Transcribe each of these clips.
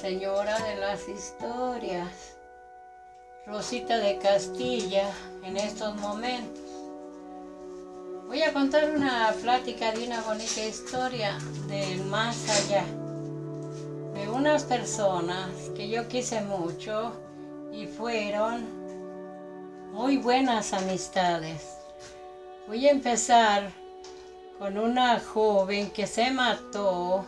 señora de las historias, Rosita de Castilla, en estos momentos. Voy a contar una plática de una bonita historia del más allá, de unas personas que yo quise mucho y fueron muy buenas amistades. Voy a empezar con una joven que se mató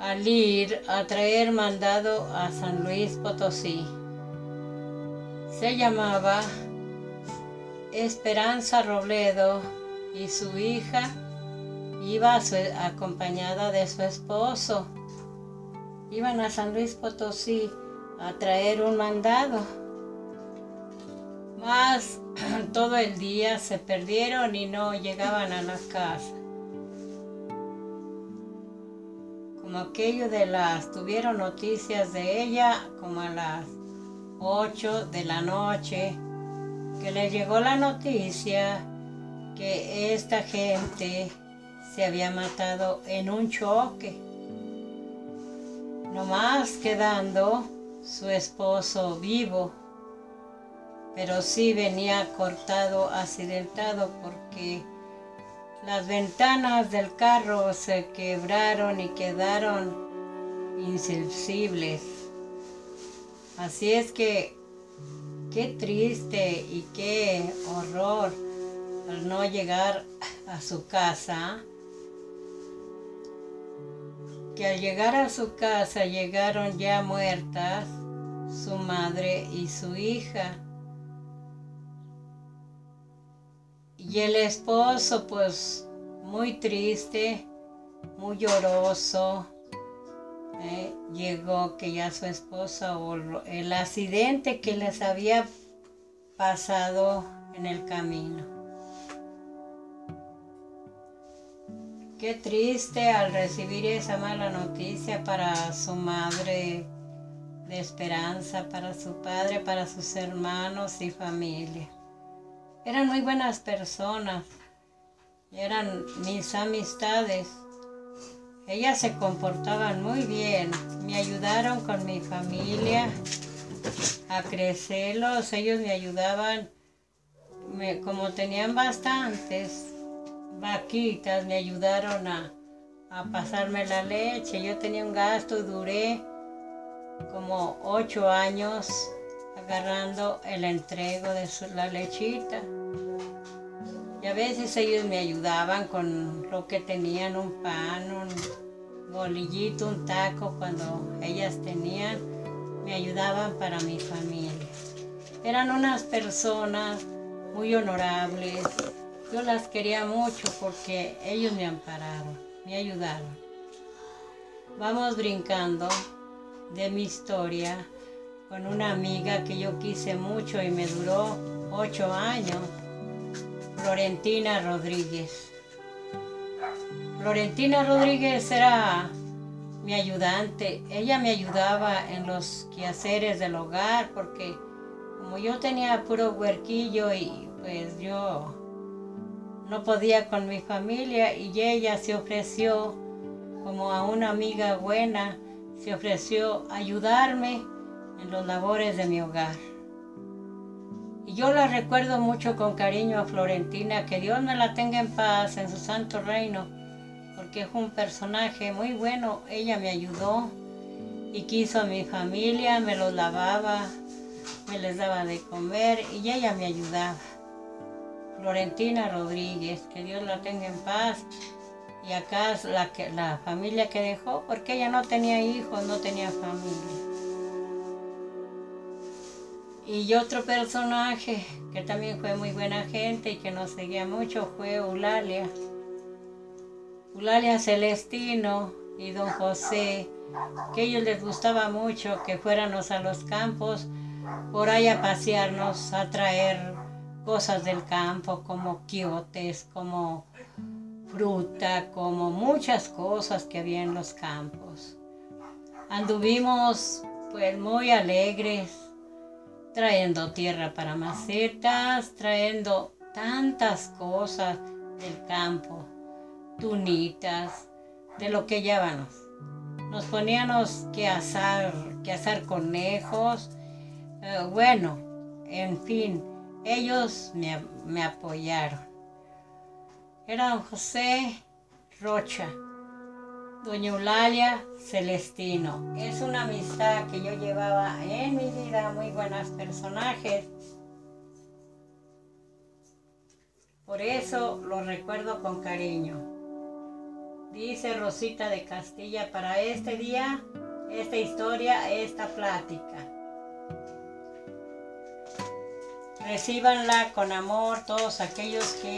al ir a traer mandado a San Luis Potosí. Se llamaba Esperanza Robledo y su hija iba acompañada de su esposo. Iban a San Luis Potosí a traer un mandado. Más todo el día se perdieron y no llegaban a la casa. Como aquello de las, tuvieron noticias de ella como a las 8 de la noche, que le llegó la noticia que esta gente se había matado en un choque, nomás quedando su esposo vivo, pero sí venía cortado, accidentado porque las ventanas del carro se quebraron y quedaron insensibles. Así es que qué triste y qué horror al no llegar a su casa. Que al llegar a su casa llegaron ya muertas su madre y su hija. Y el esposo, pues, muy triste, muy lloroso, ¿eh? llegó que ya su esposa o el accidente que les había pasado en el camino. Qué triste al recibir esa mala noticia para su madre de esperanza, para su padre, para sus hermanos y familia. Eran muy buenas personas, eran mis amistades. Ellas se comportaban muy bien, me ayudaron con mi familia a crecerlos, ellos me ayudaban, como tenían bastantes vaquitas, me ayudaron a, a pasarme la leche. Yo tenía un gasto duré como ocho años agarrando el entrego de la lechita. Y a veces ellos me ayudaban con lo que tenían, un pan, un bolillito, un taco, cuando ellas tenían, me ayudaban para mi familia. Eran unas personas muy honorables. Yo las quería mucho porque ellos me ampararon, me ayudaron. Vamos brincando de mi historia con una amiga que yo quise mucho y me duró ocho años, Florentina Rodríguez. Florentina Rodríguez era mi ayudante. Ella me ayudaba en los quehaceres del hogar porque como yo tenía puro huerquillo y pues yo no podía con mi familia y ella se ofreció como a una amiga buena, se ofreció ayudarme en los labores de mi hogar. Y yo la recuerdo mucho con cariño a Florentina, que Dios me la tenga en paz en su santo reino, porque es un personaje muy bueno. Ella me ayudó y quiso a mi familia, me los lavaba, me les daba de comer y ella me ayudaba. Florentina Rodríguez, que Dios la tenga en paz. Y acá la, la familia que dejó, porque ella no tenía hijos, no tenía familia. Y otro personaje que también fue muy buena gente y que nos seguía mucho fue Eulalia. Eulalia Celestino y don José, que a ellos les gustaba mucho que fuéramos a los campos por ahí a pasearnos, a traer cosas del campo como quiotes, como fruta, como muchas cosas que había en los campos. Anduvimos pues muy alegres, trayendo tierra para macetas, trayendo tantas cosas del campo, tunitas, de lo que llábamos. nos poníamos que asar, que asar conejos. Eh, bueno, en fin, ellos me, me apoyaron. Era don José Rocha, doña Eulalia Celestino. Es una amistad que yo llevaba en mi vida, muy buenos personajes. Por eso lo recuerdo con cariño. Dice Rosita de Castilla para este día, esta historia, esta plática. Recíbanla con amor todos aquellos que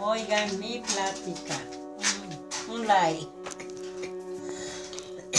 oigan mi plática. Un, un like.